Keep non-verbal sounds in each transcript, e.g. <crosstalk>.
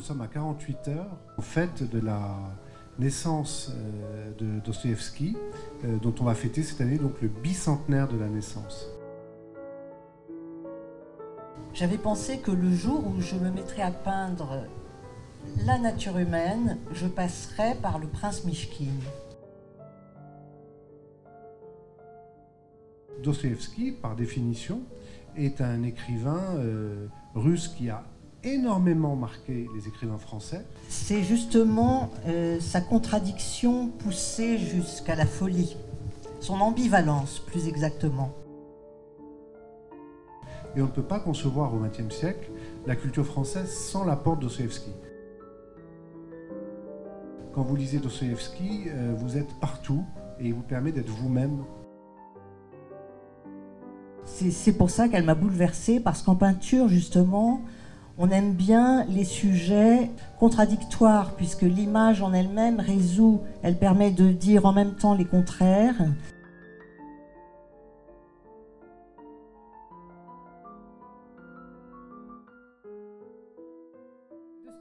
nous sommes à 48 heures au fait de la naissance euh, de Dostoïevski, euh, dont on va fêter cette année donc le bicentenaire de la naissance. J'avais pensé que le jour où je me mettrais à peindre la nature humaine, je passerais par le prince Mishkin. Dostoïevski, par définition, est un écrivain euh, russe qui a énormément marqué les écrivains français. C'est justement euh, sa contradiction poussée jusqu'à la folie, son ambivalence plus exactement. Et on ne peut pas concevoir au XXe siècle la culture française sans l'apport de Dostoevsky. Quand vous lisez Dostoevsky, euh, vous êtes partout et il vous permet d'être vous-même. C'est pour ça qu'elle m'a bouleversée, parce qu'en peinture, justement, on aime bien les sujets contradictoires, puisque l'image en elle-même résout, elle permet de dire en même temps les contraires.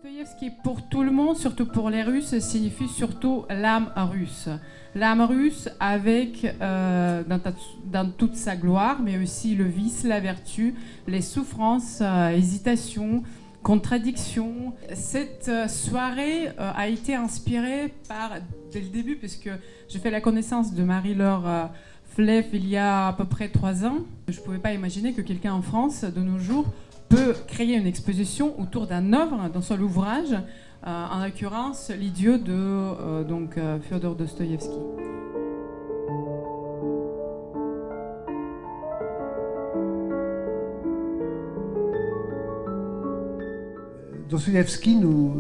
Dostoïevski, pour tout le monde, surtout pour les Russes, signifie surtout l'âme russe. L'âme russe avec, euh, dans, toute sa gloire, mais aussi le vice, la vertu, les souffrances, euh, hésitations, contradictions. Cette euh, soirée a été inspirée par, dès le début, puisque j'ai fait la connaissance de Marie-Laure Fleff il y a à peu près trois ans. Je ne pouvais pas imaginer que quelqu'un en France, de nos jours, peut créer une exposition autour d'un œuvre, d'un seul ouvrage, euh, en l'occurrence l'idiot de euh, donc, euh, Fyodor Dostoïevski. Dostoïevski nous,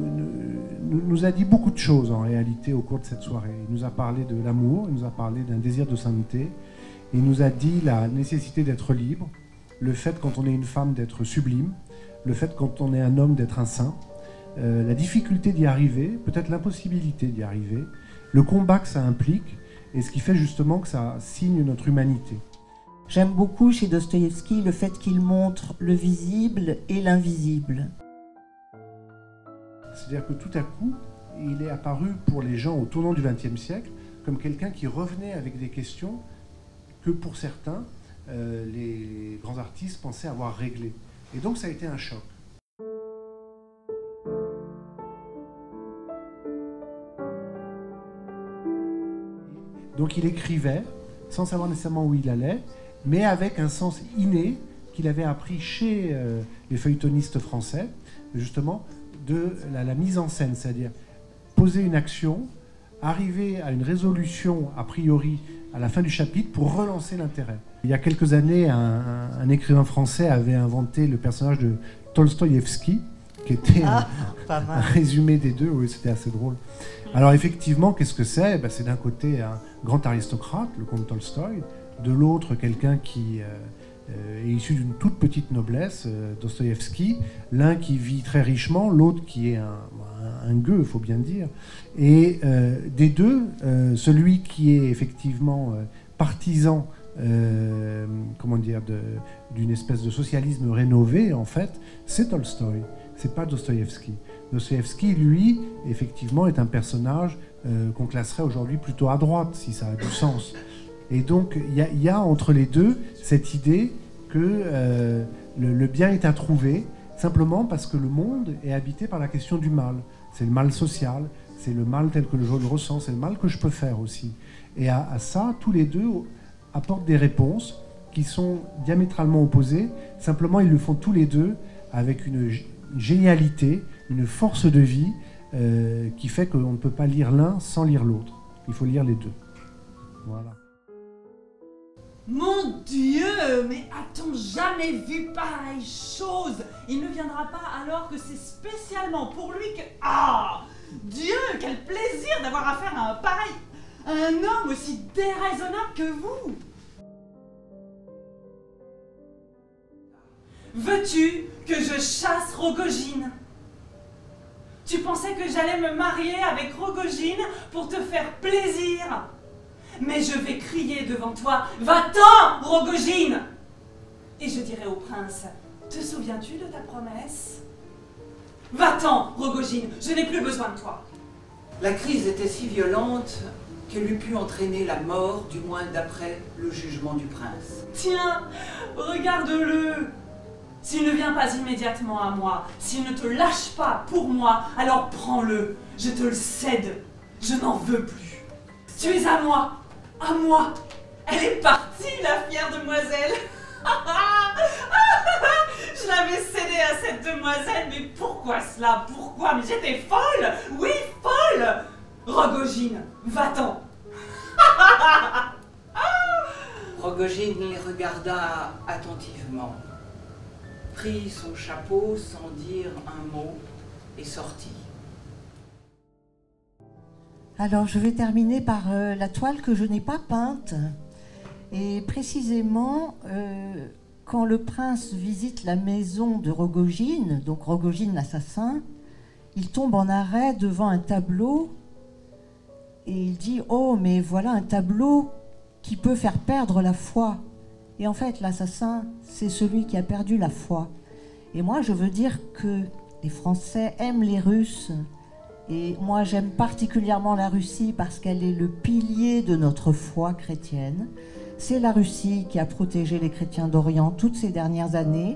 nous, a dit beaucoup de choses en réalité au cours de cette soirée. Il nous a parlé de l'amour, il nous a parlé d'un désir de sainteté, il nous a dit la nécessité d'être libre, le fait quand on est une femme d'être sublime, le fait quand on est un homme d'être un saint, euh, la difficulté d'y arriver, peut-être l'impossibilité d'y arriver, le combat que ça implique et ce qui fait justement que ça signe notre humanité. J'aime beaucoup chez Dostoïevski le fait qu'il montre le visible et l'invisible. C'est-à-dire que tout à coup, il est apparu pour les gens au tournant du XXe siècle comme quelqu'un qui revenait avec des questions que pour certains, euh, les grands artistes pensaient avoir réglé. Et donc ça a été un choc. Donc il écrivait sans savoir nécessairement où il allait, mais avec un sens inné qu'il avait appris chez euh, les feuilletonistes français, justement, de la mise en scène, c'est-à-dire poser une action, arriver à une résolution a priori à la fin du chapitre pour relancer l'intérêt. Il y a quelques années, un, écrivain français avait inventé le personnage de Tolstoïevski, qui était un, ah, résumé des deux, oui, c'était assez drôle. Alors effectivement, qu'est-ce que c'est? Ben, C'est d'un côté un grand aristocrate, le comte Tolstoï, de l'autre quelqu'un qui euh, euh, issu d'une toute petite noblesse, euh, Dostoïevski, l'un qui vit très richement, l'autre qui est un, gueux, il faut bien dire. Et des deux, celui qui est effectivement partisan euh, comment dire, d'une espèce de socialisme rénové, en fait, c'est Tolstoï, c'est pas Dostoïevski. Dostoïevski, lui, effectivement, est un personnage euh, qu'on classerait aujourd'hui plutôt à droite, si ça a du sens. Et donc, il y, a entre les deux cette idée que euh, le, bien est à trouver, simplement parce que le monde est habité par la question du mal. C'est le mal social, c'est le mal tel que je le ressens, c'est le mal que je peux faire aussi. Et à ça, tous les deux, apportent des réponses qui sont diamétralement opposées. Simplement, ils le font tous les deux avec une génialité, une force de vie euh, qui fait qu'on ne peut pas lire l'un sans lire l'autre. Il faut lire les deux. Voilà. Mon Dieu, mais a-t-on jamais vu pareille chose? Il ne viendra pas alors que c'est spécialement pour lui que... Ah! Dieu, quel plaisir d'avoir affaire à un pareil un homme aussi déraisonnable que vous! Veux-tu que je chasse Rogogine Tu pensais que j'allais me marier avec Rogogine pour te faire plaisir? Mais je vais crier devant toi Va-t'en, Rogogine Et je dirai au prince Te souviens-tu de ta promesse? Va-t'en, Rogojine, je n'ai plus besoin de toi. La crise était si violente qu'elle eût pu entraîner la mort, du moins d'après le jugement du prince. Tiens, regarde-le. S'il ne vient pas immédiatement à moi, s'il ne te lâche pas pour moi, alors prends-le. Je te le cède. Je n'en veux plus. Tu es à moi. À moi. Elle est partie, la fière demoiselle. <laughs> Je l'avais cédé à cette demoiselle, mais pourquoi cela? Pourquoi? Mais j'étais folle Oui, folle Rogojine, va-t'en <laughs> Rogojine les regarda attentivement, prit son chapeau sans dire un mot et sortit. Alors je vais terminer par euh, la toile que je n'ai pas peinte. Et précisément, euh, quand le prince visite la maison de Rogojine, donc Rogojine l'assassin, il tombe en arrêt devant un tableau et il dit Oh, mais voilà un tableau qui peut faire perdre la foi. Et en fait, l'assassin, c'est celui qui a perdu la foi. Et moi, je veux dire que les Français aiment les Russes. Et moi, j'aime particulièrement la Russie parce qu'elle est le pilier de notre foi chrétienne. C'est la Russie qui a protégé les chrétiens d'Orient toutes ces dernières années.